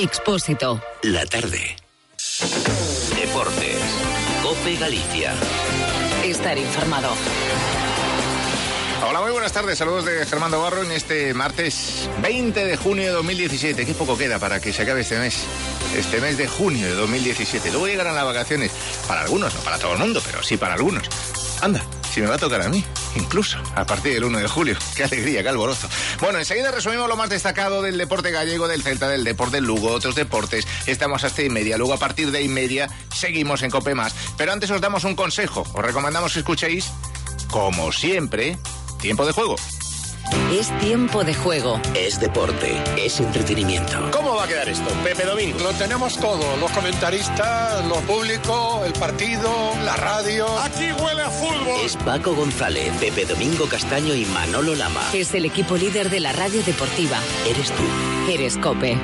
Expósito. La tarde. Deportes. Cope Galicia. Estar informado. Hola, muy buenas tardes. Saludos de Germán Barro en este martes 20 de junio de 2017. Qué poco queda para que se acabe este mes. Este mes de junio de 2017. Luego llegarán las vacaciones. Para algunos, no para todo el mundo, pero sí para algunos. Anda, si me va a tocar a mí, incluso a partir del 1 de julio. Qué alegría, qué alborozo. Bueno, enseguida resumimos lo más destacado del deporte gallego, del Celta, del deporte Lugo, otros deportes. Estamos hasta y media. Luego a partir de y media seguimos en Cope Más. Pero antes os damos un consejo. Os recomendamos que escuchéis, como siempre, tiempo de juego. Es tiempo de juego. Es deporte. Es entretenimiento. ¿Cómo va a quedar esto? Pepe Domingo. Lo tenemos todo, los comentaristas, lo público, el partido, la radio. Aquí huele a fútbol. Es Paco González, Pepe Domingo Castaño y Manolo Lama. Es el equipo líder de la radio deportiva. Eres tú. Eres Cope.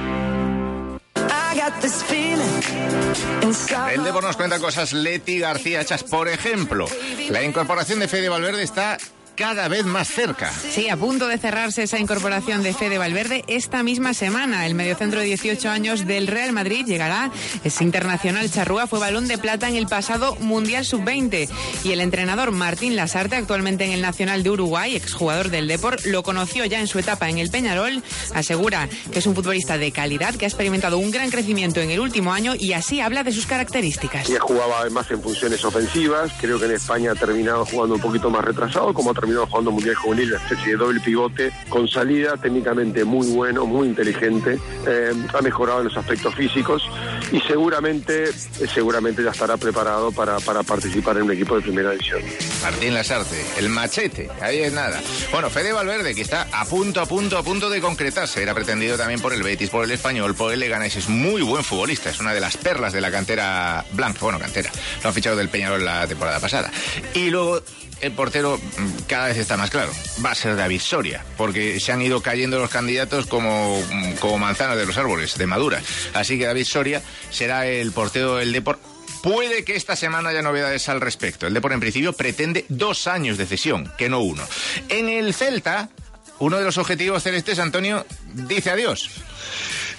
El Depor nos cuenta cosas Leti García hechas. Por ejemplo, la incorporación de Fede Valverde está cada vez más cerca. Sí, a punto de cerrarse esa incorporación de Fede Valverde esta misma semana. El mediocentro de 18 años del Real Madrid llegará. Es internacional charrúa, fue balón de plata en el pasado Mundial Sub-20. Y el entrenador Martín Lasarte, actualmente en el Nacional de Uruguay, exjugador del Deport, lo conoció ya en su etapa en el Peñarol. Asegura que es un futbolista de calidad, que ha experimentado un gran crecimiento en el último año y así habla de sus características. Ya jugaba además en funciones ofensivas. Creo que en España ha terminado jugando un poquito más retrasado, como ha terminado jugando Mundial Juvenil, una especie de doble pivote, con salida técnicamente muy bueno, muy inteligente, eh, ha mejorado en los aspectos físicos y seguramente, seguramente ya estará preparado para, para participar en un equipo de primera división. Martín Lasarte, el machete, ahí es nada. Bueno, Fede Valverde, que está a punto, a punto, a punto de concretarse. Era pretendido también por el Betis, por el Español, por el Leganés. Es muy buen futbolista, es una de las perlas de la cantera blanca. Bueno, cantera. Lo han fichado del Peñarol la temporada pasada. Y luego el portero mm, cada vez está más claro. Va a ser David Soria, porque se han ido cayendo los candidatos como, mm, como manzanas de los árboles, de madura. Así que David Soria será el portero del Deport. Puede que esta semana haya novedades al respecto. El Deport en principio pretende dos años de cesión, que no uno. En el Celta, uno de los objetivos celestes, Antonio, dice adiós.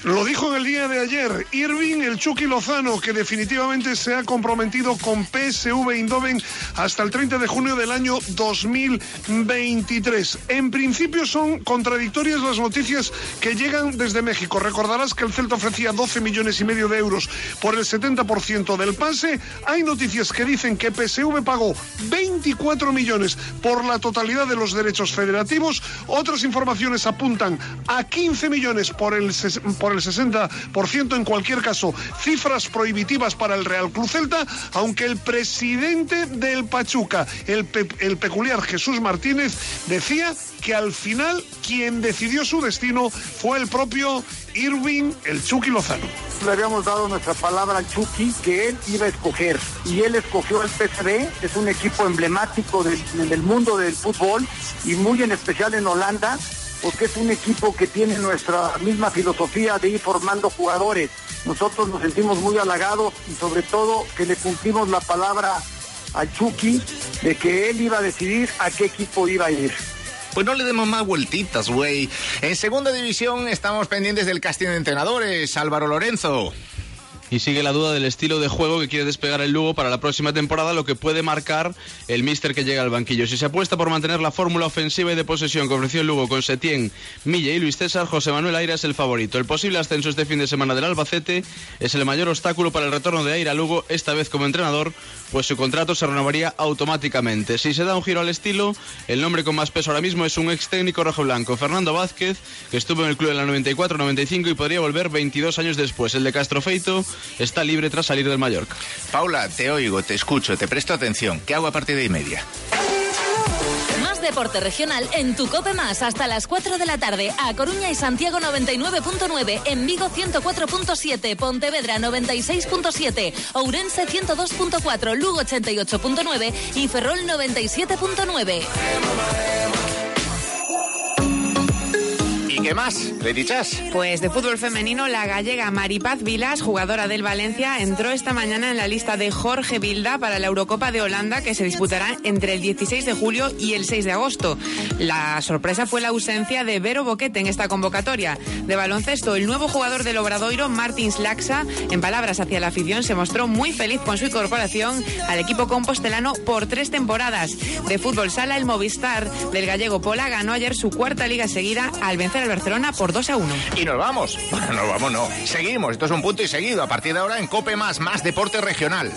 Lo dijo en el día de ayer Irving, el Chucky Lozano, que definitivamente se ha comprometido con PSV Eindhoven hasta el 30 de junio del año 2023. En principio son contradictorias las noticias que llegan desde México. Recordarás que el Celta ofrecía 12 millones y medio de euros por el 70% del pase. Hay noticias que dicen que PSV pagó 24 millones por la totalidad de los derechos federativos. Otras informaciones apuntan a 15 millones por el, por el 60%. En cualquier caso, cifras prohibitivas para el Real Club Celta, aunque el presidente del Pachuca, el, el peculiar Jesús Martínez, decía que al final quien decidió su destino fue el propio Irving, el Chucky Lozano. Le habíamos dado nuestra palabra al Chucky que él iba a escoger y él escogió al PSV, es un equipo emblemático del mundo del fútbol y muy en especial en Holanda, porque es un equipo que tiene nuestra misma filosofía de ir formando jugadores. Nosotros nos sentimos muy halagados y sobre todo que le cumplimos la palabra al Chucky de que él iba a decidir a qué equipo iba a ir. Pues no le demos más vueltitas, güey. En segunda división estamos pendientes del casting de entrenadores. Álvaro Lorenzo. Y sigue la duda del estilo de juego que quiere despegar el Lugo para la próxima temporada, lo que puede marcar el míster que llega al banquillo. Si se apuesta por mantener la fórmula ofensiva y de posesión que ofreció el Lugo con Setién, Milla y Luis César, José Manuel Aira es el favorito. El posible ascenso este fin de semana del Albacete es el mayor obstáculo para el retorno de Aira Lugo, esta vez como entrenador, pues su contrato se renovaría automáticamente. Si se da un giro al estilo, el nombre con más peso ahora mismo es un ex técnico rojoblanco, Fernando Vázquez, que estuvo en el club en la 94-95 y podría volver 22 años después. El de Castrofeito está libre tras salir del Mallorca. Paula, te oigo, te escucho, te presto atención. ¿Qué hago a partir de y media? Más deporte regional en tu Cope Más hasta las 4 de la tarde. A Coruña y Santiago 99.9, en Vigo 104.7, Pontevedra 96.7, Ourense 102.4, Lugo 88.9 y Ferrol 97.9. ¿Qué más, Lady Chas? Pues de fútbol femenino, la gallega Maripaz Vilas, jugadora del Valencia, entró esta mañana en la lista de Jorge Vilda para la Eurocopa de Holanda que se disputará entre el 16 de julio y el 6 de agosto. La sorpresa fue la ausencia de Vero Boquete en esta convocatoria. De baloncesto, el nuevo jugador del Obradoiro, Martins Slaxa, en palabras hacia la afición, se mostró muy feliz con su incorporación al equipo compostelano por tres temporadas. De fútbol sala, el Movistar del gallego Pola ganó ayer su cuarta liga seguida al vencer al Barcelona por 2 a 1. Y nos vamos. Bueno, nos vamos, no. Seguimos. Esto es un punto y seguido. A partir de ahora en Cope Más, más deporte regional.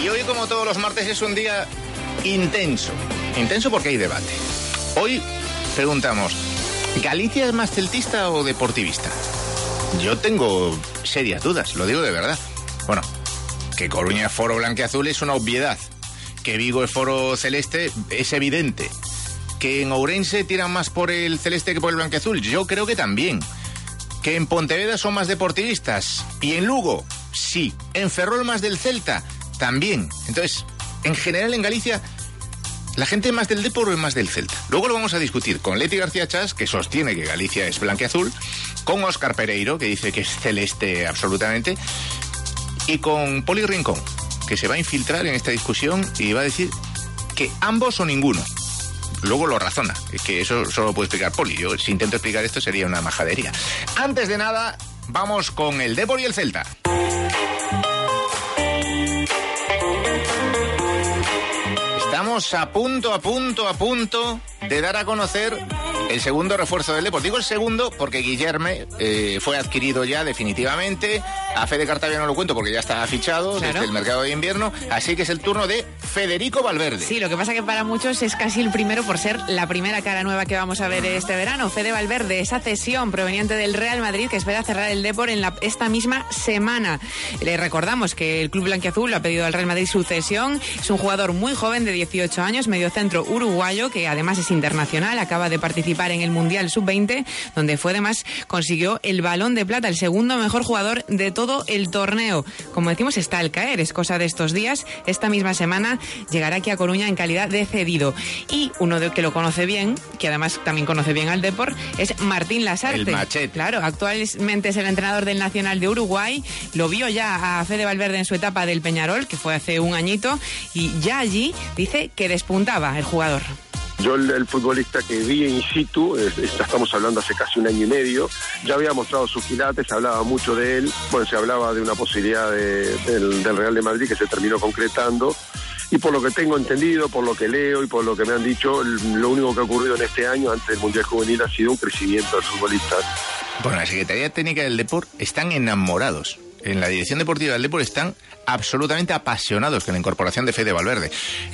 Y hoy, como todos los martes, es un día intenso. Intenso porque hay debate. Hoy preguntamos, ¿Galicia es más celtista o deportivista? Yo tengo serias dudas, lo digo de verdad. Bueno, que Coruña es foro blanqueazul es una obviedad. Que Vigo es foro celeste es evidente. Que en Ourense tiran más por el celeste que por el blanqueazul, yo creo que también. Que en Pontevedra son más deportivistas. Y en Lugo, sí. En Ferrol más del Celta, también. Entonces, en general en Galicia ¿La gente más del Depor es más del Celta? Luego lo vamos a discutir con Leti García Chas, que sostiene que Galicia es blanqueazul, con Óscar Pereiro, que dice que es celeste absolutamente, y con Poli Rincón, que se va a infiltrar en esta discusión y va a decir que ambos o ninguno. Luego lo razona, es que eso solo lo puede explicar Poli. Yo, si intento explicar esto, sería una majadería. Antes de nada, vamos con el Depor y el Celta. A punto, a punto, a punto de dar a conocer el segundo refuerzo del Depor. Digo el segundo porque Guillerme eh, fue adquirido ya definitivamente. A Fede Cartavia no lo cuento porque ya está fichado Claro. desde el mercado de invierno. Así que es el turno de Federico Valverde. Sí, lo que pasa que para muchos es casi el primero por ser la primera cara nueva que vamos a ver este verano. Fede Valverde, esa cesión proveniente del Real Madrid que espera cerrar el Depor en la- esta misma semana. Le recordamos que el Club Blanquiazul ha pedido al Real Madrid su cesión. Es un jugador muy joven de 18 años, mediocentro uruguayo, que además es internacional, acaba de participar en el Mundial Sub-20, donde fue además consiguió el balón de plata, el segundo mejor jugador de todo el torneo. Como decimos, está al caer, es cosa de estos días. Esta misma semana llegará aquí a Coruña en calidad de cedido. Y uno de que lo conoce bien, que además también conoce bien al Depor, es Martín Lasarte. El machete. Claro, actualmente es el entrenador del Nacional de Uruguay. Lo vio ya a Fede Valverde en su etapa del Peñarol, que fue hace un añito, y ya allí dice que despuntaba el jugador. Yo el, futbolista que vi in situ, es- estamos hablando hace casi un año y medio, ya había mostrado sus quilates, hablaba mucho de él, bueno, se hablaba de una posibilidad de- del, Real de Madrid que se terminó concretando. Y por lo que tengo entendido, por lo que leo y por lo que me han dicho, lo único que ha ocurrido en este año antes del Mundial Juvenil ha sido un crecimiento del futbolista. Bueno, la Secretaría Técnica del Depor están enamorados. En la dirección deportiva del Depor están absolutamente apasionados con la incorporación de Fede Valverde.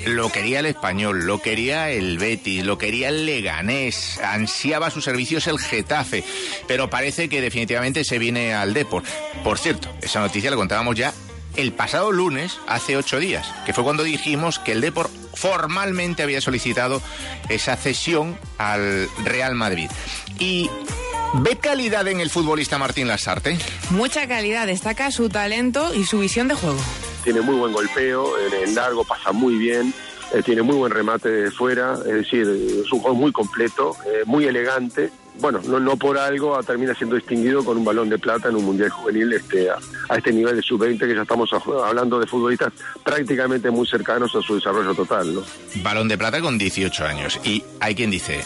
Lo quería el español, lo quería el Betis, lo quería el Leganés, ansiaba sus servicios el Getafe, pero parece que definitivamente se viene al Depor. Por cierto, esa noticia la contábamos ya el pasado lunes, hace ocho días, que fue cuando dijimos que el Depor formalmente había solicitado esa cesión al Real Madrid. Y ¿Ve calidad en el futbolista Martín Lasarte? Mucha calidad, destaca su talento y su visión de juego. Tiene muy buen golpeo, en el largo pasa muy bien, eh, tiene muy buen remate de fuera, es decir, es un juego muy completo, eh, muy elegante. Bueno, no, no por algo ah, termina siendo distinguido con un balón de plata en un mundial juvenil este, a, a este nivel de sub-20 que ya estamos a- hablando de futbolistas prácticamente muy cercanos a su desarrollo total. ¿no? Balón de plata con 18 años. Y hay quien dice,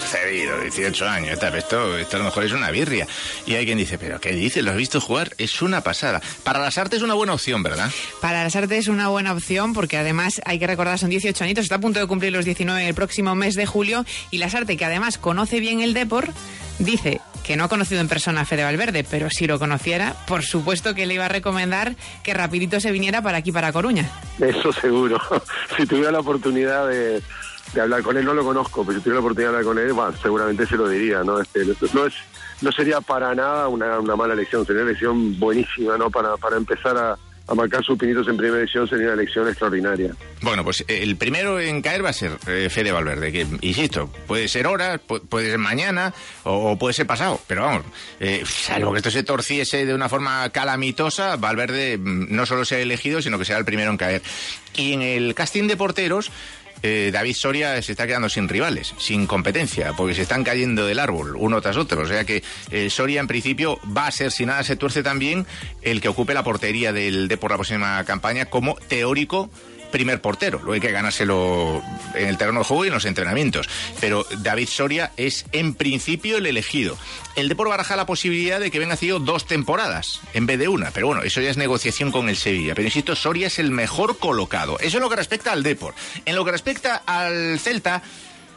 cedido, 18 años, tal, esto, esto a lo mejor es una birria. Y hay quien dice, pero ¿qué dices? ¿Lo has visto jugar? Es una pasada. Para las artes es una buena opción, ¿verdad? Para las artes es una buena opción porque además hay que recordar son 18 añitos, está a punto de cumplir los 19 el próximo mes de julio y las artes que además conoce bien el Depor dice que no ha conocido en persona a Fede Valverde, pero si lo conociera, por supuesto que le iba a recomendar que rapidito se viniera para aquí, para Coruña. Eso seguro. si tuviera la oportunidad de, de hablar con él, no lo conozco, pero si tuviera la oportunidad de hablar con él, seguramente se lo diría, ¿no? Este, no es no sería para nada una, una mala elección, sería una elección buenísima, ¿no? Para, para empezar a, a marcar sus pinitos en primera edición sería una elección extraordinaria. Bueno, pues eh, el primero en caer va a ser eh, Fede Valverde, que, insisto, puede ser ahora, puede ser mañana o, puede ser pasado, pero vamos, eh, salvo que esto se torciese de una forma calamitosa, Valverde mm, no solo sea elegido, sino que sea el primero en caer. Y en el casting de porteros, eh, David Soria se está quedando sin rivales, sin competencia, porque se están cayendo del árbol uno tras otro. O sea que eh, Soria en principio va a ser, si nada se tuerce también, el que ocupe la portería del de por la próxima campaña como teórico primer portero. Luego hay que ganárselo en el terreno de juego y en los entrenamientos. Pero David Soria es en principio el elegido. El Depor baraja la posibilidad de que venga sido dos temporadas en vez de una. Pero bueno, eso ya es negociación con el Sevilla. Pero insisto, Soria es el mejor colocado. Eso es lo que respecta al Depor. En lo que respecta al Celta.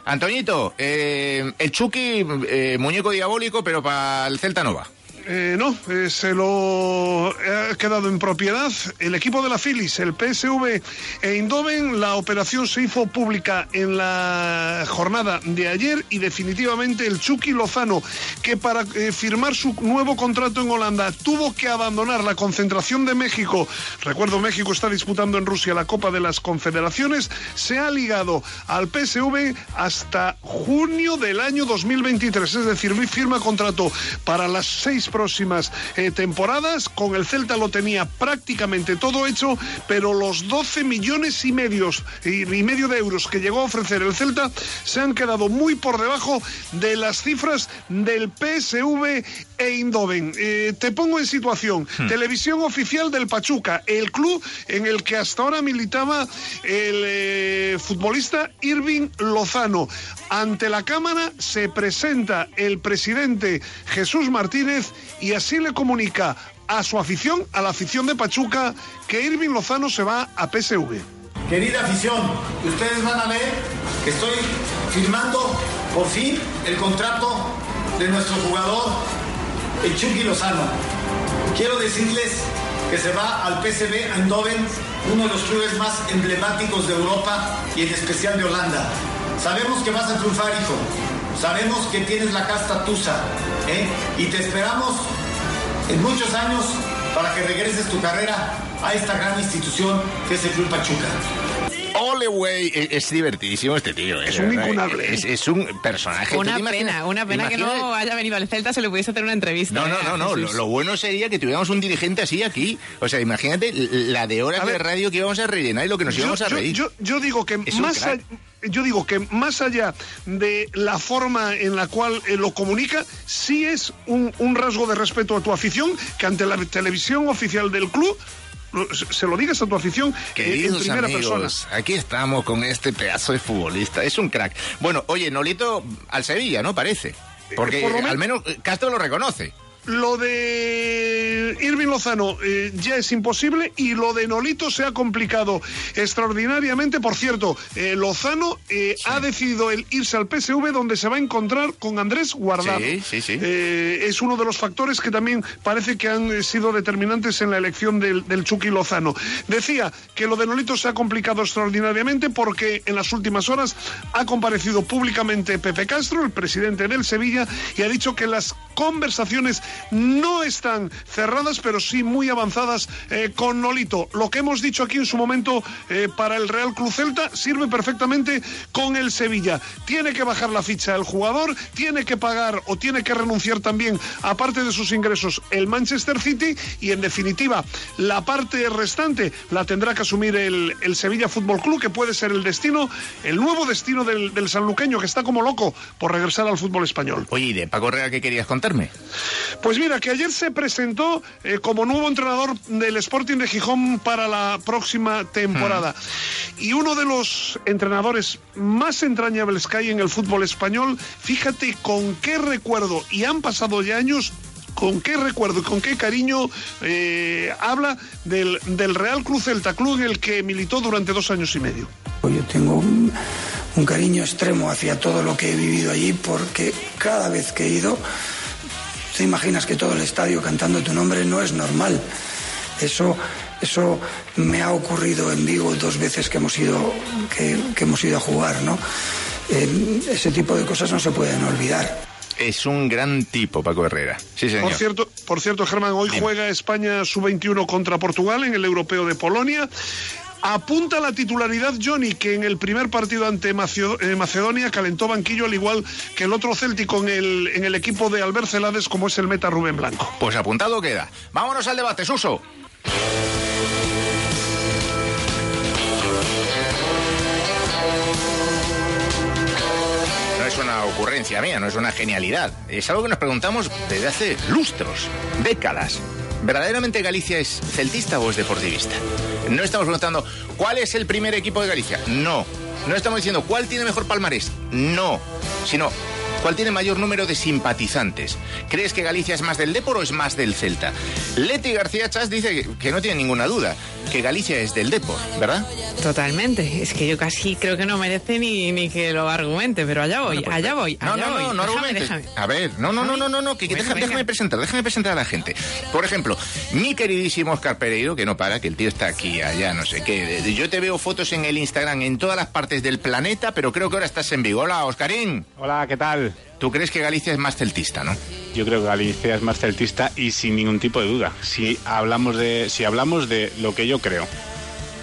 Antoñito, eh, el Chucky, eh, muñeco diabólico, pero para el Celta no va. Eh, no, eh, se lo ha quedado en propiedad el equipo de la Phillies, el PSV e Indoven. La operación se hizo pública en la jornada de ayer y definitivamente el Chucky Lozano, que para eh, firmar su nuevo contrato en Holanda tuvo que abandonar la concentración de México. Recuerdo, México está disputando en Rusia la Copa de las Confederaciones. Se ha ligado al PSV hasta junio del año 2023, es decir, firma contrato para las seis próximas eh, temporadas. Con el Celta lo tenía prácticamente todo hecho, pero los 12 millones y, medios, y, medio de euros que llegó a ofrecer el Celta se han quedado muy por debajo de las cifras del PSV e Indoven. Eh, te pongo en situación. Hmm. Televisión oficial del Pachuca, el club en el que hasta ahora militaba el eh, futbolista Irving Lozano. Ante la Cámara se presenta el presidente Jesús Martínez y así le comunica a su afición, a la afición de Pachuca, que Irving Lozano se va a PSV. Querida afición, ustedes van a ver que estoy firmando por fin el contrato de nuestro jugador, el Chucky Lozano. Quiero decirles que se va al PSV Eindhoven, uno de los clubes más emblemáticos de Europa y en especial de Holanda. Sabemos que vas a triunfar, hijo. Sabemos que tienes la casta tusa ¿eh? y te esperamos en muchos años para que regreses tu carrera a esta gran institución que es el Club Pachuca. Ole, güey, es, divertidísimo este tío. Es, un incunable. Es, un personaje. Una pena, una pena que no haya venido al Celta, se le pudiese hacer una entrevista. No, no, no, no. Lo, bueno sería que tuviéramos un dirigente así aquí. O sea, imagínate la de horas de radio que íbamos a rellenar y lo que nos íbamos a reír. Yo, yo, digo que más yo digo que más allá de la forma en la cual eh, lo comunica, sí es un, rasgo de respeto a tu afición que ante la televisión oficial del club se lo digas a tu afición eh, en primera persona. Aquí estamos con este pedazo de futbolista. Es un crack. Bueno, oye, Nolito al Sevilla, ¿no? Parece. Porque al menos Castro lo reconoce. Lo de Irving Lozano eh, ya es imposible y lo de Nolito se ha complicado extraordinariamente. Por cierto, eh, Lozano eh, ha decidido el irse al PSV donde se va a encontrar con Andrés Guardado. Sí, sí, sí. es uno de los factores que también parece que han sido determinantes en la elección del, del Chucky Lozano. Decía que lo de Nolito se ha complicado extraordinariamente porque en las últimas horas ha comparecido públicamente Pepe Castro, el presidente del Sevilla, y ha dicho que las conversaciones no están cerradas, pero sí muy avanzadas eh, con Nolito. Lo que hemos dicho aquí en su momento eh, para el Real Cruz Celta sirve perfectamente con el Sevilla. Tiene que bajar la ficha el jugador, tiene que pagar o tiene que renunciar también, aparte de sus ingresos, el Manchester City y en definitiva la parte restante la tendrá que asumir el, Sevilla Fútbol Club, que puede ser el destino, el nuevo destino del, del sanluqueño, que está como loco por regresar al fútbol español. Oye, ¿y de Paco Rea qué querías contarme? Pues mira, que ayer se presentó eh, como nuevo entrenador del Sporting de Gijón para la próxima temporada. Y uno de los entrenadores más entrañables que hay en el fútbol español, fíjate con qué recuerdo, y han pasado ya años, con qué recuerdo y con qué cariño eh, habla del, del, Real Cruz Celta Club en el que militó durante dos años y medio. Yo tengo un, un cariño extremo hacia todo lo que he vivido allí porque cada vez que he ido te imaginas que todo el estadio cantando tu nombre no es normal. Eso, eso me ha ocurrido en Vigo dos veces que hemos ido, que, hemos ido a jugar, ¿no? ese tipo de cosas no se pueden olvidar. Es un gran tipo, Paco Herrera. Sí, señor. Por cierto, por cierto, Germán, hoy juega España sub-21 contra Portugal en el Europeo de Polonia. Apunta la titularidad Johnny, que en el primer partido ante eh, Macedonia calentó banquillo al igual que el otro Céltico en el, en el equipo de Albert Celades, como es el meta Rubén Blanco. Pues apuntado queda. Vámonos al debate, Suso. No es una ocurrencia mía, no es una genialidad. Es algo que nos preguntamos desde hace lustros, décadas. ¿Verdaderamente Galicia es celtista o es deportivista? No estamos preguntando cuál es el primer equipo de Galicia. No. No estamos diciendo cuál tiene mejor palmarés. No. Sino cuál tiene mayor número de simpatizantes. ¿Crees que Galicia es más del Depor o es más del Celta? Leti García Chas dice que, no tiene ninguna duda, que Galicia es del Depor, ¿verdad? Totalmente. Es que yo casi creo que no merece ni, ni que lo argumente, pero allá voy, allá voy, No, allá no, voy. no, no Déjame, argumentes. déjame. A ver, no, no, no, no, no, no, que, venga. déjame presentar, déjame presentar a la gente. Por ejemplo, mi queridísimo Oscar Pereiro, que no para, que el tío está aquí, allá, no sé qué. Yo te veo fotos en el Instagram en todas las partes del planeta, pero creo que ahora estás en Vigo. Hola, Oscarín. Hola, ¿qué tal? Tú crees que Galicia es más celtista, ¿no? Yo creo que Galicia es más celtista y sin ningún tipo de duda. Si hablamos de, si hablamos de lo que yo creo.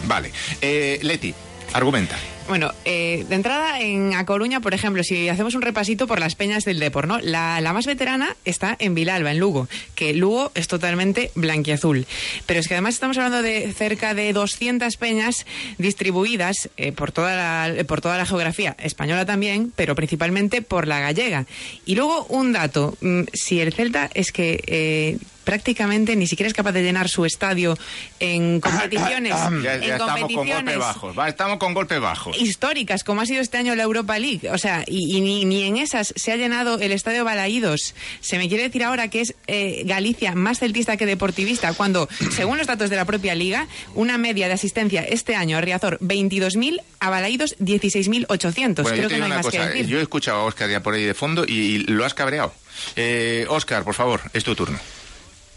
Vale. Eh, Leti, argumenta. Bueno, eh, de entrada en A Coruña, por ejemplo, si hacemos un repasito por las peñas del Depor, ¿no? La, la más veterana está en Vilalba, en Lugo, que Lugo es totalmente blanquiazul. Pero es que además estamos hablando de cerca de 200 peñas distribuidas eh, por, toda la, eh, por toda la geografía española también, pero principalmente por la gallega. Y luego un dato, mm, si el Celta es que... eh, prácticamente ni siquiera es capaz de llenar su estadio en competiciones, Ya, en estamos con competiciones golpes bajos. Va, estamos con golpes bajos. Históricas, como ha sido este año la Europa League. O sea, y, y ni, ni en esas se ha llenado el estadio Balaídos. Se me quiere decir ahora que es eh, Galicia más celtista que deportivista, cuando, según los datos de la propia liga, una media de asistencia este año a Riazor 22.000, a Balaídos 16.800. Bueno, Creo que no hay más que decir. Yo he escuchado a Oscar ya por ahí de fondo y, y lo has cabreado. Eh, Oscar, por favor, es tu turno.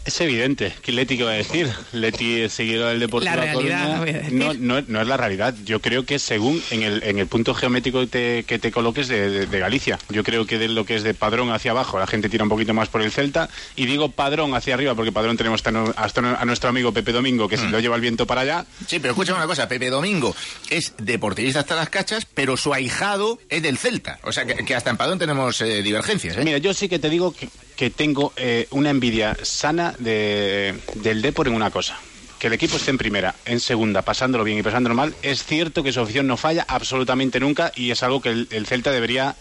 Es evidente. ¿Qué Leti qué va a decir? Leti es seguidor del Deportivo La realidad, Coruña. voy a decir. No, no, no es la realidad. Yo creo que según en el, en el punto geométrico que te, que te coloques de, de- de Galicia. Yo creo que de lo que es de Padrón hacia abajo, la gente tira un poquito más por el Celta. Y digo Padrón hacia arriba porque Padrón tenemos hasta, a nuestro amigo Pepe Domingo que se lo lleva el viento para allá. Sí, pero escucha una cosa, Pepe Domingo es deportivista hasta las cachas, pero su ahijado es del Celta. O sea, que, que hasta en Padrón tenemos eh, divergencias, ¿eh? Mira, yo sí que te digo que, que tengo eh, una envidia sana de, del Depor en una cosa. Que el equipo esté en primera, en segunda, pasándolo bien y pasándolo mal. Es cierto que su afición no falla absolutamente nunca y es algo que el, el Celta debería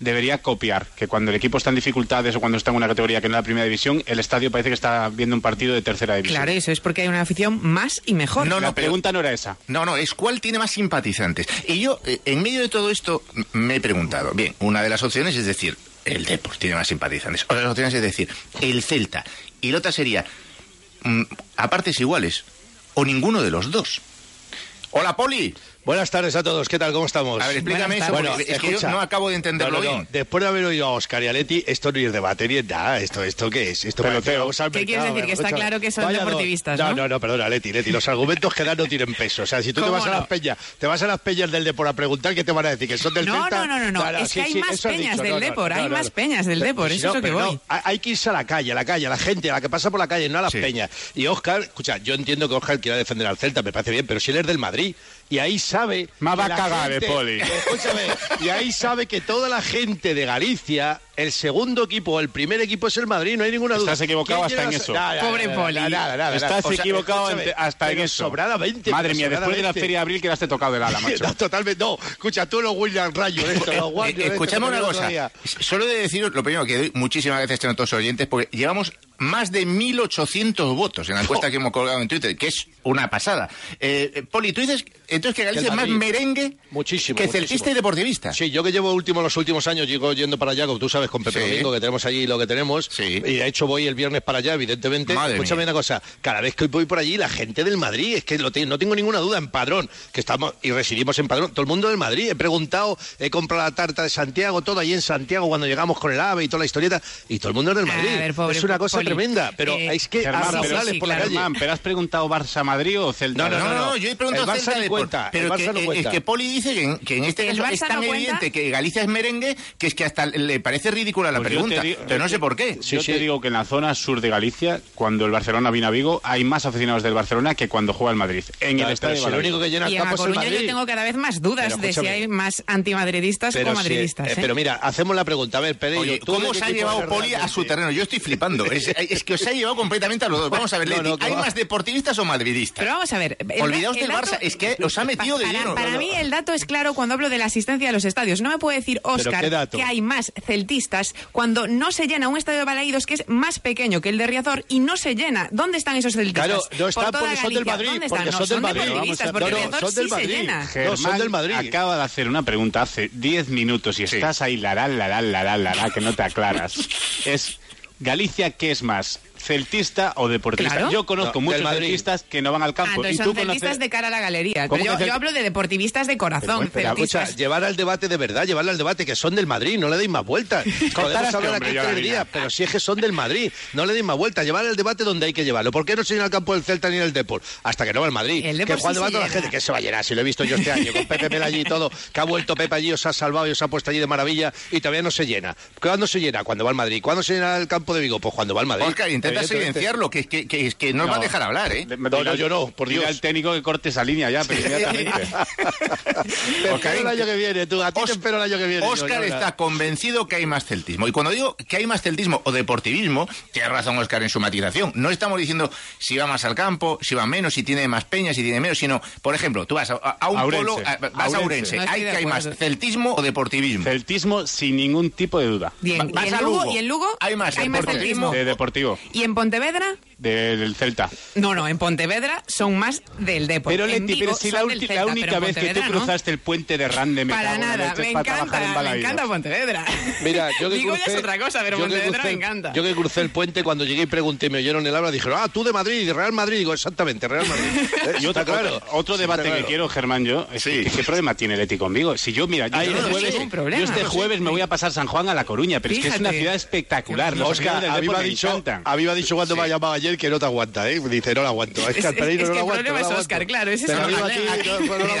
debería copiar, que cuando el equipo está en dificultades o cuando está en una categoría que no es la primera división, el estadio parece que está viendo un partido de tercera división. Claro, eso es porque hay una afición más y mejor. No, la no, pero- pregunta no era esa. No, no, es cuál tiene más simpatizantes. Y yo, eh, en medio de todo esto, me he preguntado, bien, una de las opciones es decir, el Depor tiene más simpatizantes. Otra de las opciones es decir, el Celta. Y la otra sería, mm, a partes iguales, o ninguno de los dos. Hola, Poli. Buenas tardes a todos, ¿qué tal? ¿Cómo estamos? A ver, explícame eso, Bueno, porque es que yo escucha. no acabo de entenderlo No, no, no. bien. Después de haber oído a Oscar y a Leti, esto no es debate ni es nada. ¿Esto, esto qué es? Esto Peloteo. ¿Qué quieres decir? Que está claro que son Vaya deportivistas, no, ¿no? no, no, perdona, Leti, Leti. Los argumentos que dan no tienen peso. O sea, si tú te ¿Cómo vas a las peñas, te vas a las peñas del Depor a preguntar, ¿qué te van a decir? ¿Que son del No, Celta? no, no, no, no. Es que hay más eso peñas dicho. del Depor, no, hay no, más peñas del Depor, eso es lo que voy. hay- hay que irse a la calle, a la calle, a la gente, a la que pasa por la calle, no a las peñas. Y Oscar, escucha, yo entiendo que Oscar quiera defender al Celta, me parece bien, pero si él es del Madrid y ahí sabe. Más va a cagar, eh, Poli. Escúchame, y ahí sabe que toda la gente de Galicia, el segundo equipo o el primer equipo es el Madrid, no hay ninguna duda. Estás equivocado ¿Quién hasta en eso. Pobre Poli. Estás equivocado hasta en eso. Sobradamente. Madre pero mía, después de la. Feria de Abril quedaste tocado del ala, macho. No, totalmente, no. Escucha, tú los William Rayo, esto, los Eh, escuchame una el cosa. Solo de deciros, lo primero, que doy muchísimas gracias a todos los oyentes, porque llevamos más de 1.800 votos en la encuesta que hemos colgado en Twitter, que es una pasada. Eh, eh, Poli, tú dices entonces que Galicia es el más merengue Muchísimo. que muchísimo. celtista y deportivista. Sí, yo que llevo último los últimos años, llego yendo para allá, como tú sabes, con Pepe Sí. Domingo, que tenemos allí lo que tenemos. Sí. Y de hecho voy el viernes para allá, evidentemente. Madre Escúchame mía. una cosa, cada vez que voy por allí, la gente del Madrid, es que lo te- no tengo ninguna duda, en Padrón, que estamos y residimos en Padrón, todo el mundo del Madrid. He preguntado, he comprado la tarta de Santiago, todo ahí en Santiago cuando llegamos con el AVE y toda la historieta, y todo el mundo es del Madrid. ver, pobre es una cosa Poli. tremenda, pero Eh, es que Germán, pero, sí, sí, por la claro. calle. Germán, pero has preguntado Barça-Madrid o Celta. No, no, no, yo he preguntado el Barça Celta cuenta, pero el que, Barça no eh, cuenta. es que Poli dice que en, que en este ¿El caso Barça es tan no evidente que Galicia es merengue que es que hasta le parece ridícula la Pues pregunta. digo- pero no sé por qué. Yo te digo que en la zona sur de Galicia, cuando el Barcelona vino a Vigo, hay más aficionados del Barcelona que cuando juega el Madrid. En Claro, el estadio si Balaídos. único que llena el en campo es el Coruña yo Madrid. tengo cada vez más dudas Pero de si hay más antimadridistas Pero o si- madridistas. eh, ¿eh? pero mira, hacemos la pregunta. A ver, Pereiro, Oye, ¿tú ¿cómo se ha llevado Poli a su terreno? Yo estoy flipando. Es, es que os ha llevado completamente a los dos. Vamos a ver, Leti, ¿hay más deportivistas o madridistas? Pero vamos a ver. Olvidaos el del Barça, es que os ha metido de lleno. Para mí el dato es claro cuando hablo de la asistencia a los estadios. No me puede decir Oscar que hay más celtistas cuando no se llena un estadio de Balaídos que es más pequeño que el de Riazor y no se llena? ¿Dónde están esos celtistas? Claro, no están por porque son del Madrid. ¿Dónde están? Porque no, Porque no, sí Se llena. Del Madrid. acaba de hacer una pregunta hace 10 minutos y estás ahí, la la la la la la la que no te aclaras. es Galicia, ¿qué es más? ¿Celtista o deportista? Claro. Yo conozco No, muchos celtistas que no van al Ah, campo. entonces y tú son conoces... celtistas de cara a la galería. ¿Cómo Pero yo, hablo de deportivistas de corazón. Escucha, celtistas. llevar al debate de verdad, llevarle al debate que son del Madrid, no le deis más vueltas. Podemos hablar aquí tres días, pero si es que son del Madrid, no le deis más vueltas. Llevar al debate donde hay que llevarlo. ¿Por qué no se llena el campo del Celta ni el Depor? Hasta que no va el Madrid. El que cuando sí va toda la gente, que se va a llenar, si lo he visto yo este año, con Pepe Mel allí y todo, que ha vuelto Pepe allí, os ha salvado y os ha puesto allí de maravilla y todavía no se llena. ¿Cuándo se llena? Cuando va el Madrid. ¿Cuándo se llena el campo de Vigo? Pues cuando va el Madrid. Oscar, intenta silenciarlo, que, que, que, que no, os va a dejar hablar, ¿eh? No, no, yo no, por Dios. al técnico que corte esa línea ya, pero inmediatamente. Te espero el año que viene, tú, a ti te espero el año que viene. Oscar yo, está convencido que hay más celtismo. Y cuando digo que hay más celtismo o deportivismo, tiene razón Oscar en su matización. No estamos diciendo si va más al campo, si va menos, si tiene más peñas, si tiene menos, sino, por ejemplo, tú vas a, a un Aurense. polo, a- vas a. Urense, No hay que hay más celtismo o deportivismo. Celtismo sin ningún tipo de duda. Bien, Vas ¿y a Lugo? Lugo. ¿Y en Lugo? Hay más celtismo. deportivismo. De deportivo, ¿Y en Pontevedra? De- del Celta. No, no, en Pontevedra son más del Depor. Pero En Leti, pero si la, Celta, única vez que tú no. cruzaste el puente de Rande me Para nada, me en encanta, me Balaídos. encanta Pontevedra. Mira, yo que ya crucé, es otra cosa, pero Pontevedra me encanta. Yo que crucé el puente cuando llegué y pregunté, me oyeron el habla, dijeron, ah, tú de Madrid, de Real Madrid. Digo, exactamente, Real Madrid. Eh, Y otro, está claro. otro, Sí, debate que quiero, Germán, yo, es que, ¿qué problema tiene Leti conmigo? Si yo, mira, yo, Ay, este no, jueves, yo este jueves me voy a pasar San Juan a La Coruña, pero es que es una ciudad espectacular. Oscar, a mí me ha dicho cuando me ha llamado ayer que no te aguanta, ¿eh? Dice, no lo aguanto. Es que al Es- Pereiro es no que lo el aguanto. problema no lo es. Oscar, claro, ese es el problema.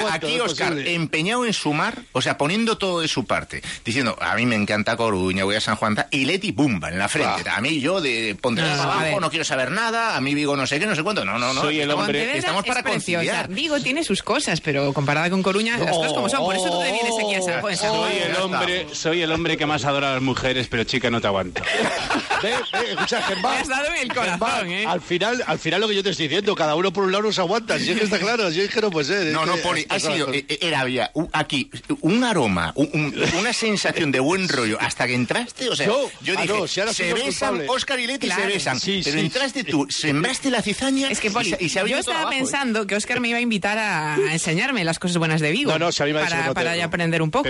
pues aquí Oscar, posible. empeñado en sumar, o sea, poniendo todo de su parte, diciendo, a mí me encanta Coruña, voy a San Juan, y Leti, bumba, en la frente. A mí yo de Pontevedra abajo no quiero saber nada, a mí Vigo no sé qué, no sé cuánto. No, no, no. Soy el hombre- estamos para conciliar. Vigo tiene sus cosas, pero comparada con Coruña, las cosas como son. Por eso tú te vienes aquí a San Juan. Soy el ya hombre, soy el hombre que más adora a las mujeres, pero chica no te aguanto. Ve, ve, escucha, Germán. Me has dado en el corazón, Germán, ¿eh? Al final, al final lo que yo te estoy diciendo, cada uno por un lado no se aguanta. Si es que está claro, si es que no puede ser. No, no, que Poli, ha sido, eh, eh, era, había un- aquí un aroma, un- un- una sensación de buen rollo hasta que entraste, o sea, Yo- yo ah, dije, no, si ahora se besan, culpable. Oscar y Leti Claro. se besan, Sí, pero sí, entraste tú, sembraste la cizaña Es que, Poli, y, se yo estaba abajo, ¿eh? pensando que Oscar me iba a invitar a, enseñarme las cosas buenas de Vigo. No, no, si a mí me ha dicho para, no para ya aprender un poco.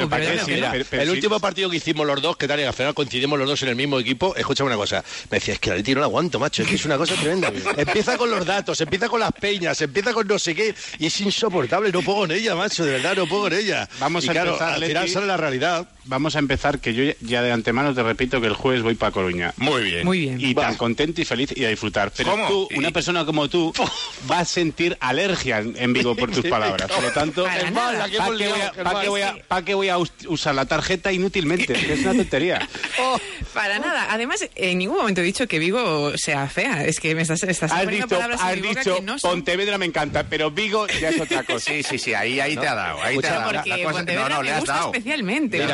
El último partido que hicimos los dos, que tal, y al final coincidimos los dos en el mismo equipo, escúchame una cosa, me decía, es que la Leti no la aguanto, macho, es que es una cosa tremenda. empieza con los datos, empieza con las peñas, empieza con no sé qué, y es insoportable, no puedo en ella, macho, de verdad, no puedo en ella. Vamos y a claro, empezar, al final sale la realidad. Vamos a empezar, que yo ya- de antemano te repito que el jueves voy para Coruña. Muy bien. Muy bien. Y tan contento y feliz y a disfrutar. Pero ¿Cómo? tú, Y- una persona como tú, va a sentir alergia en Vigo por tus palabras. Por lo tanto, Para ¿para nada. la que qué voy a, liado, pa' qué voy a- pa' qué voy a us- usar la tarjeta inútilmente? Que es una tontería. Para nada. Además, en ningún momento he dicho que Vigo sea fea. Es que me estás, estás Has dicho, palabras has en mi boca dicho que no son. Pontevedra me encanta, pero Vigo ya es otra cosa. Sí, sí, sí, ahí, ahí te ha dado, ahí te ha dado. La cosa- no, no, le has dado. especialmente. Le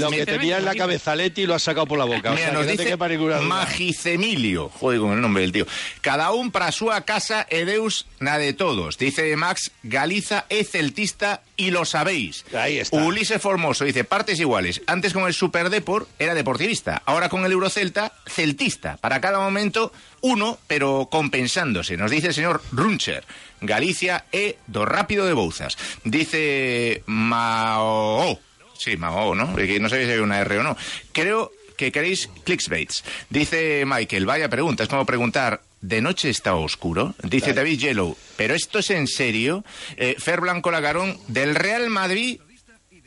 Lo que tenía en la cabeza Leti lo ha sacado por la boca. o Mira, sea, nos que dice. Magicemilio, joder con el nombre del tío. Cada un para su casa edeus na de todos. Dice Max, Galiza es celtista y lo sabéis. Ahí está. Ulises Formoso dice, partes iguales. Antes con el Super Depor era deportivista. Ahora con el Eurocelta, celtista. Para cada momento, uno, pero compensándose. Nos dice el señor Runcher. Galicia e do rápido de Bouzas. Dice Mao. Sí, Mao, ¿no? No sé si hay una R o no. Creo que queréis clickbaits. Dice Michael, vaya pregunta, es como preguntar, ¿de noche está oscuro? Dice David Yellow, ¿pero esto es en serio? Eh, Fer Blanco Lagarón, del Real Madrid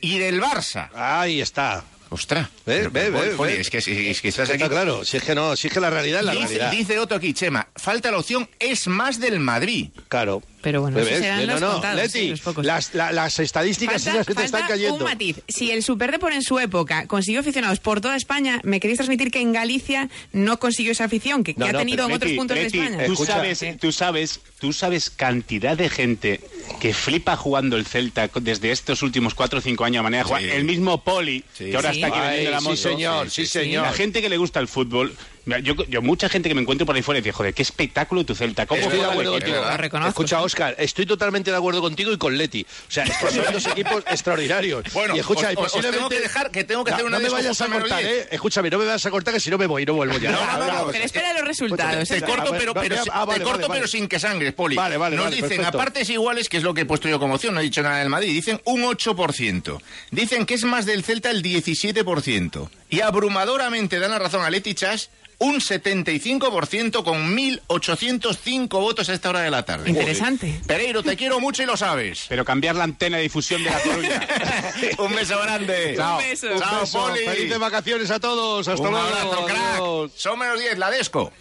y del Barça. Ahí está. Ostras. Ve, ve, ve. Es que, es que estás Está aquí... claro, si es que no, si es que la realidad es la Dice, realidad. dice Otto aquí, Chema, falta la opción, es más del Madrid. Claro. Pero bueno, esos serán No, los no, contados, Leti, sí, los pocos. las, la- las estadísticas Falta- que te están cayendo. un matiz. Si el Superdepor en su época consiguió aficionados por toda España, ¿me queréis transmitir que en Galicia no consiguió esa afición que, que No, ha no, tenido en pero otros Leti, puntos Leti, de España? Tú sabes, tú sabes, tú sabes cantidad de gente que flipa jugando el Celta desde estos últimos cuatro o cinco años a manera de jugar. Sí. El mismo Poli, Sí. que ahora Sí. está aquí Ay, vendiendo la sí, moto. señor, sí, señor. La gente que le gusta el fútbol. Yo, yo mucha gente que me encuentro por ahí fuera dice, joder, qué espectáculo tu Celta. ¿Cómo Estoy de acuerdo equipo?". contigo. Escucha, Oscar, estoy totalmente de acuerdo contigo y con Leti. O sea, es que son dos equipos extraordinarios. Bueno, y escucha, os- y tengo que dejar, que tengo que No, hacer una No me vayas a cortar, ¿eh? Escúchame, no me vayas a cortar que si no me voy, no vuelvo ya. No, no, no, no. Pero espera los resultados. Te corto, pero, pero, Ah, vale, te corto, vale, vale. pero sin que sangres, Poli. Vale, vale, Nos vale, dicen, perfecto. a partes iguales, que es lo que he puesto yo como opción, no he dicho nada del Madrid, dicen un 8%. Dicen que es más del Celta el 17%. Y abrumadoramente dan la razón a Leti Chas, un 75% con 1.805 votos a esta hora de la tarde. Interesante. Joder. Pereiro, te quiero mucho y lo sabes. Pero cambiar la antena de difusión de la Coruña. un beso grande. Chao. Un beso. Un Chao, beso. Poli. Felices vacaciones a todos. Hasta un luego. abrazo, crack. Adiós. Son menos 10, la Desco.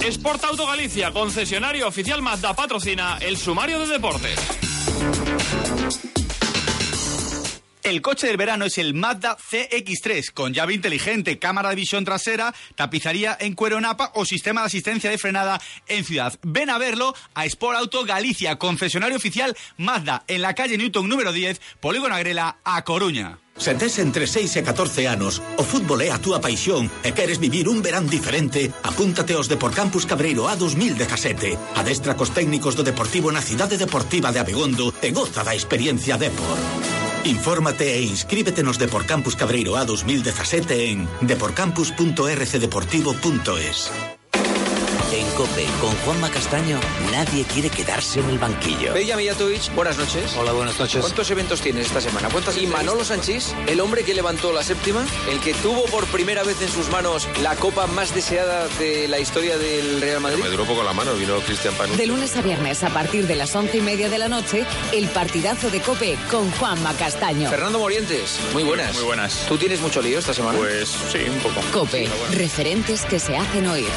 Sport Auto Galicia, concesionario oficial Mazda, patrocina el sumario de deportes. El coche del verano es el Mazda CX3 con llave inteligente, cámara de visión trasera, tapizaría en cuero napa o sistema de asistencia de frenada en ciudad. Ven a verlo a Sport Auto Galicia, concesionario oficial Mazda, en la calle Newton número 10, Polígono Agrela, a Coruña. Se entre 6 e 14 anos, o fútbol a túa paixón e queres vivir un verán diferente, apúntate aos Deporcampus Cabreiro A 2017. Adestra cos técnicos do Deportivo na cidade deportiva de Abegondo e goza da experiencia Depor. Infórmate e inscríbete nos Deporcampus Cabreiro A 2017 en deporcampus.rcdeportivo.es. COPE, con Juanma Castaño, nadie quiere quedarse en el banquillo. Beya Mijatovic, buenas noches. Hola, buenas noches. ¿Cuántos eventos tienes esta semana? ¿Cuántas y Manolo Sanchís, el hombre que levantó la séptima, el que tuvo por primera vez en sus manos la copa más deseada de la historia del Real Madrid. Me duró poco la mano, vino Cristian Panucci. De lunes a viernes a partir de las once y media de la noche, el partidazo de Cope con Juanma Castaño. Fernando Morientes, muy buenas. Muy buenas. ¿Tú tienes mucho lío esta semana? Pues sí, un poco. Cope, referentes que se hacen oír.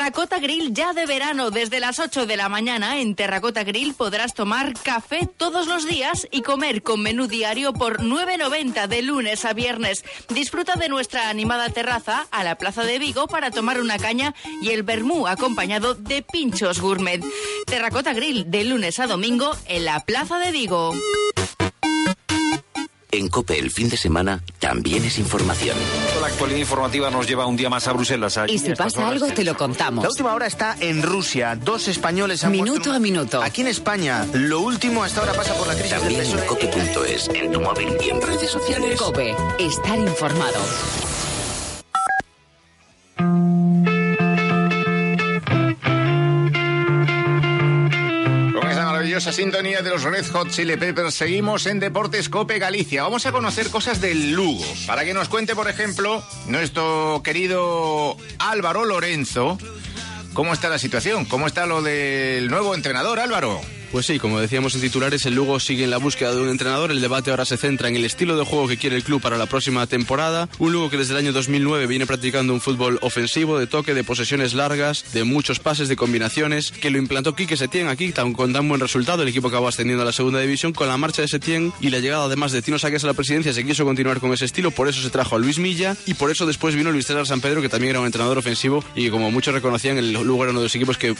Terracota Grill ya de verano. Desde las 8 de la mañana en Terracota Grill podrás tomar café todos los días y comer con menú diario por 9.90 de lunes a viernes. Disfruta de nuestra animada terraza a la Plaza de Vigo para tomar una caña y el vermú acompañado de pinchos gourmet. Terracota Grill de lunes a domingo en la Plaza de Vigo. En COPE el fin de semana también es información. La actualidad informativa nos lleva un día más a Bruselas. Allí Y si pasa algo, te lo contamos. La última hora está en Rusia. Dos españoles han Minuto muerto- a minuto. Aquí en España, lo último hasta ahora pasa por la crisis del También en PSOE. COPE.es, en tu móvil y en redes sociales. Cope, estar informado. Esa sintonía de los Red Hot Chili Peppers seguimos en Deportes Cope Galicia. Vamos a conocer cosas del Lugo. Para que nos cuente, por ejemplo, nuestro querido Álvaro Lorenzo, cómo está la situación, cómo está lo del nuevo entrenador, Álvaro. Pues sí, como decíamos en titulares, el Lugo sigue en la búsqueda de un entrenador. El debate ahora se centra en el estilo de juego que quiere el club para la próxima temporada. Un Lugo que desde el año 2009 viene practicando un fútbol ofensivo, de toque, de posesiones largas, de muchos pases, de combinaciones, que lo implantó Quique Setién aquí tan- con tan buen resultado. El equipo acabó ascendiendo a la segunda división con la marcha de Setién y la llegada además de Tino Saques a la presidencia. Se quiso continuar con ese estilo, por eso se trajo a Luis Milla y por eso después vino Luis César San Pedro, que también era un entrenador ofensivo y como muchos reconocían, el Lugo era uno de los equipos que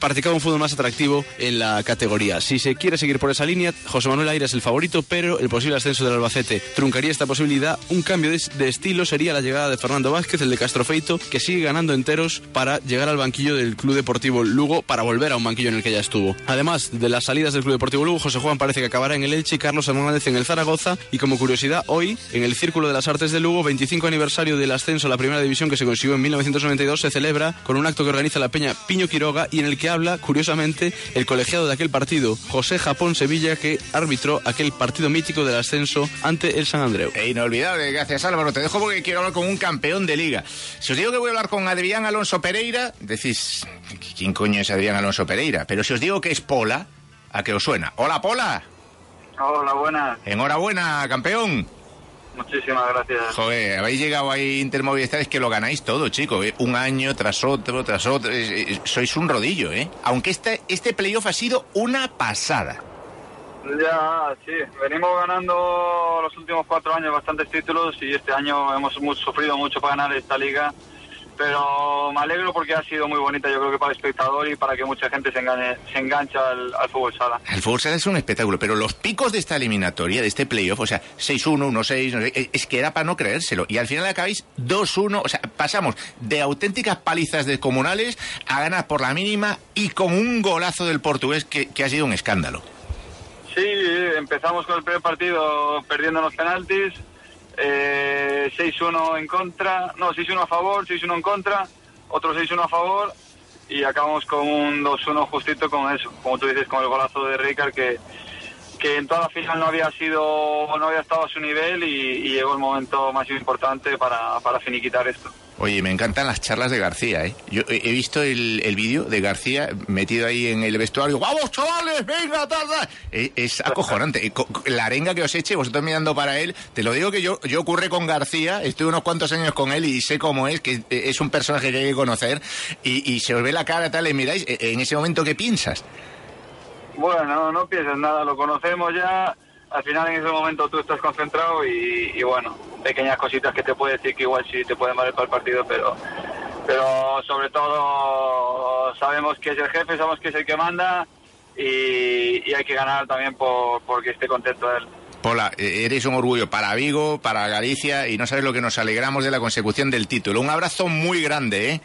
practicaba un fútbol más atractivo en la categoría. Si se quiere seguir por esa línea, José Manuel Aire es el favorito, pero el posible ascenso del Albacete truncaría esta posibilidad. Un cambio de, de estilo sería la llegada de Fernando Vázquez, el de Castrofeito, que sigue ganando enteros para llegar al banquillo del Club Deportivo Lugo, para volver a un banquillo en el que ya estuvo. Además de las salidas del Club Deportivo Lugo, José Juan parece que acabará en el Elche y Carlos Hernández en el Zaragoza. Y como curiosidad, hoy, en el Círculo de las Artes de Lugo, 25 aniversario del ascenso a la primera división que se consiguió en 1992, se celebra con un acto que organiza la Peña Piño Quiroga y en el que habla, curiosamente, el colegiado de aquel partido, José Japón Sevilla, que arbitró aquel partido mítico del ascenso ante el San Andreu. E inolvidable, gracias Álvaro. Te dejo porque quiero hablar con un campeón de liga. Si os digo que voy a hablar con Adrián Alonso Pereira, decís, ¿quién coño es Adrián Alonso Pereira? Pero si os digo que es Pola, ¿a qué os suena? Hola, Pola. Hola, buenas. Enhorabuena, campeón. Muchísimas gracias. Joder, habéis llegado ahí Inter Movistar, es que lo ganáis todo, chicos. ¿eh? Un año tras otro, tras otro. Sois un rodillo, ¿eh? Aunque este, este playoff ha sido una pasada. Ya, sí, venimos ganando los últimos cuatro años bastantes títulos y este año hemos sufrido mucho para ganar esta liga. Pero me alegro porque ha sido muy bonita, yo creo que para el espectador y para que mucha gente se, engañe, se engancha al, al fútbol sala. El fútbol sala es un espectáculo, pero los picos de esta eliminatoria, de este playoff, o sea, 6-1, 1-6, no sé, eh, es que era para no creérselo. Y al final acabáis 2-1, o sea, pasamos de auténticas palizas descomunales a ganar por la mínima y con un golazo del portugués que, que ha sido un escándalo. Sí, empezamos con el primer partido perdiendo los penaltis, eh, 6-1 en contra, no, 6-1 a favor, 6-1 en contra, otro 6-1 a favor y acabamos con un 2-1 justito con eso, como tú dices, con el golazo de Ricard que, que en toda la final no había sido, no había estado a su nivel y, y llegó el momento más importante para, para finiquitar esto. Oye, me encantan las charlas de García, ¿eh? Yo he visto el, el vídeo de García metido ahí en el vestuario. ¡Vamos, chavales! ¡Venga, tal, tal! Es, acojonante. Co- co- La arenga que os eche, vosotros mirando para él. Te lo digo que yo, yo ocurre con García. Estuve unos cuantos años con él y sé cómo es, que es un personaje que hay que conocer. Y, se os ve la cara, tal, y miráis. eh, En ese momento, ¿qué piensas? Bueno, no pienses nada, lo conocemos ya. Al final en ese momento tú estás concentrado y, y bueno, pequeñas cositas que te puede decir que igual sí te pueden valer para el partido, pero pero sobre todo sabemos que es el jefe, sabemos que es el que manda y, y hay que ganar también por porque esté contento él. Pola, eh, eres un orgullo para Vigo, para Galicia y no sabes lo que nos alegramos de la consecución del título. Un abrazo muy grande, ¿eh?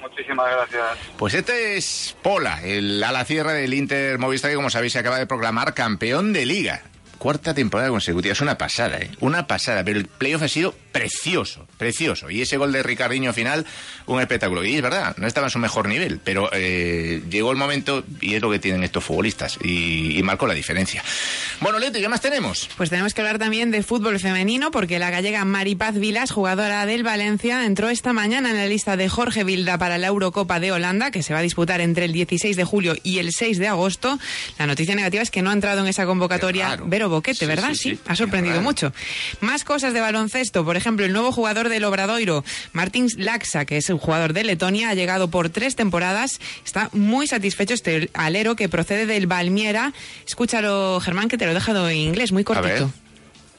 Muchísimas gracias. Pues este es Pola, el ala cierre del Inter Movistar que como sabéis se acaba de proclamar campeón de liga. Cuarta temporada consecutiva, es una pasada, ¿eh? Una pasada, pero el playoff ha sido precioso, precioso. Y ese gol de Ricardiño final, un espectáculo. Y es verdad, no estaba en su mejor nivel, pero eh, llegó el momento y es lo que tienen estos futbolistas y, y marcó la diferencia. Bueno, Leti, ¿qué más tenemos? Pues tenemos que hablar también de fútbol femenino porque la gallega Maripaz Vilas, jugadora del Valencia, entró esta mañana en la lista de Jorge Vilda para la Eurocopa de Holanda, que se va a disputar entre el 16 de julio y el 6 de agosto. La noticia negativa es que no ha entrado en esa convocatoria Vero Boquete, Sí, ¿verdad? sí, sí, ha sorprendido mucho. Más cosas de baloncesto, por ejemplo, el nuevo jugador del Obradoiro, Martins Laxa, que es un jugador de Letonia, ha llegado por tres temporadas, está muy satisfecho este alero que procede del Valmiera. Escúchalo, Germán, que te lo he dejado en inglés, muy cortito.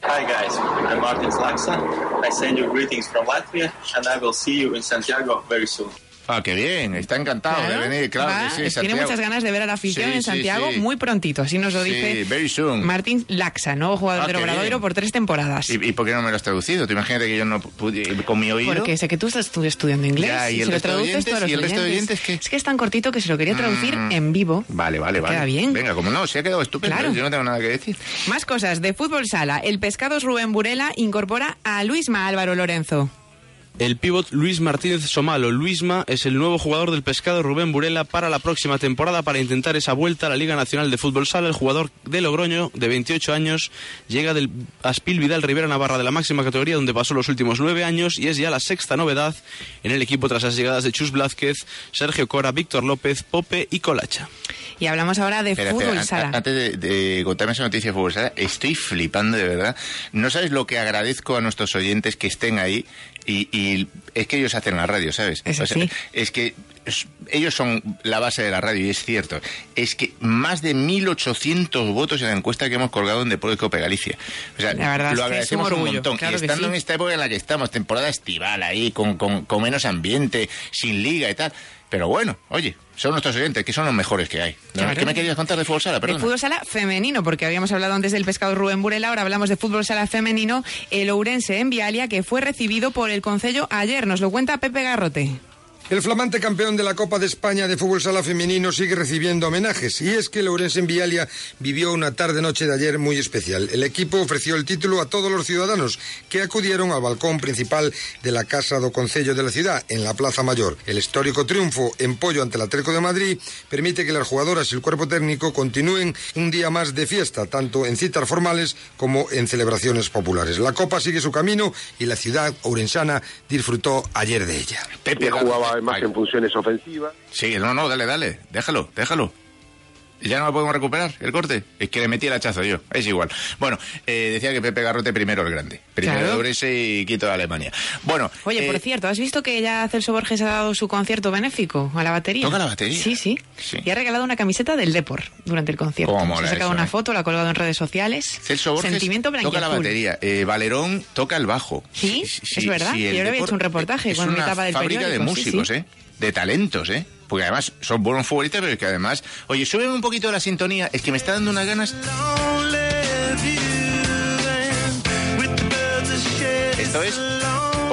Hi guys, I'm Martin Slaxa. I send you greetings from Latvia and I will see you in Santiago very soon. Ah, qué bien, está encantado de venir, claro Va, que sí, tiene Santiago. muchas ganas de ver a la afición Sí, en Santiago sí. muy prontito, así nos lo dice very soon. Martín Laxa, nuevo jugador Ah, del Obradoiro por tres temporadas. ¿Y, y por qué no me lo has traducido? Tú imagínate que yo no pude, con mi oído... Porque sé que tú estás estu- estudiando inglés Ya, ¿y y el se lo resto de traduces oyentes? todos los ¿Y el resto de oyentes qué? Es que es tan cortito que se lo quería traducir Mm. en vivo. Vale, vale, vale. Queda bien. Venga, como no, se ha quedado estupendo. Claro. Yo no tengo nada que decir. Más cosas de fútbol sala. El Pescados Rubén Burela incorpora a Luisma Álvaro Lorenzo. El pívot Luis Martínez Somalo. Luisma es el nuevo jugador del pescado Rubén Burela para la próxima temporada para intentar esa vuelta a la Liga Nacional de Fútbol Sala. El jugador de Logroño, de 28 años, llega del Aspil Vidal Rivera Navarra de la máxima categoría donde pasó los últimos nueve años y es ya la sexta novedad en el equipo tras las llegadas de Chus Blázquez, Sergio Cora, Víctor López, Pope y Colacha. Y hablamos ahora de Espera, fútbol sala. Antes de, de contarme esa noticia de fútbol sala, estoy flipando de verdad. No sabes lo que agradezco a nuestros oyentes que estén ahí y, y es que ellos hacen la radio, ¿sabes? Es O sea, así. es que es- ellos son la base de la radio y es cierto. Es que más de 1.800 votos en la encuesta que hemos colgado en Deportes Cope Galicia. O sea, lo un agradecemos un, montón. claro y estando sí. en esta época en la que estamos, temporada estival ahí, con, con- con menos ambiente, sin liga y tal. Pero bueno, oye, son nuestros oyentes, que son los mejores que hay. ¿no? Claro. ¿Qué me querías contar de fútbol sala? De fútbol sala femenino, porque habíamos hablado antes del pescado Rubén Burela, ahora hablamos de fútbol sala femenino. El Ourense en Vialia, que fue recibido por el Concello ayer. Nos lo cuenta Pepe Garrote. El flamante campeón de la Copa de España de fútbol sala femenino sigue recibiendo homenajes y es que el Ourense en Vialia vivió una tarde-noche de ayer muy especial. El equipo ofreció el título a todos los ciudadanos que acudieron al balcón principal de la Casa do Concello de la ciudad, en la Plaza Mayor. El histórico triunfo en pollo ante el Atlético de Madrid permite que las jugadoras y el cuerpo técnico continúen un día más de fiesta, tanto en citas formales como en celebraciones populares. La Copa sigue su camino y la ciudad ourensana disfrutó ayer de ella. Pepe jugaba más en funciones ofensivas. Sí, no, no, dale, dale, déjalo, déjalo. ¿Ya no lo podemos recuperar, el corte? Es que le metí el hachazo yo, es igual. Bueno, eh, decía que Pepe Garrote primero el grande. Primero Claro. Y Quito de Alemania. Bueno, Oye, por eh, cierto, ¿has visto que ya Celso Borges ha dado su concierto benéfico a la batería? ¿Toca la batería? Sí, sí. Sí. Y ha regalado una camiseta del Depor durante el concierto. Se ha sacado eso, una eh. foto, la ha colgado en redes sociales. Celso Borges Sentimiento toca la batería. Eh, Valerón toca el bajo. Sí, es verdad. el Yo le había hecho un reportaje es cuando me una etapa del fábrica de periódico, sí, músicos, sí. ¿eh? De talentos, ¿eh? Porque además son buenos futbolistas, pero que además... Oye, súbeme un poquito la sintonía. Es que me está dando unas ganas... Esto es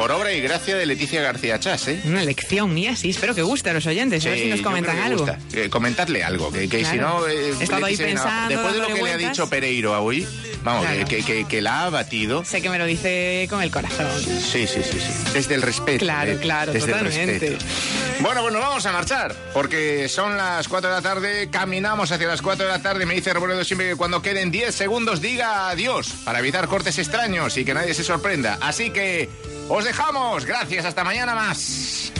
por obra y gracia de Leticia García Chas, ¿eh? Una lección mía, sí. Espero que guste a los oyentes. a ver si nos comentan algo. Eh, comentadle algo, que, que si no... eh, He estado ahí pensando, Después de lo que le ha dicho Pereiro a hoy, vamos, Claro. que, que- que la ha batido... Sé que me lo dice con el corazón. Sí, sí, sí, sí. Desde el respeto. Claro, eh, claro, desde el totalmente. respeto. Bueno, pues nos vamos a marchar, porque son las 4 de la tarde, caminamos hacia las 4 de la tarde. Me dice Roberto siempre que cuando queden 10 segundos diga adiós, para evitar cortes extraños y que nadie se sorprenda. Así que os dejamos. Gracias, hasta mañana más.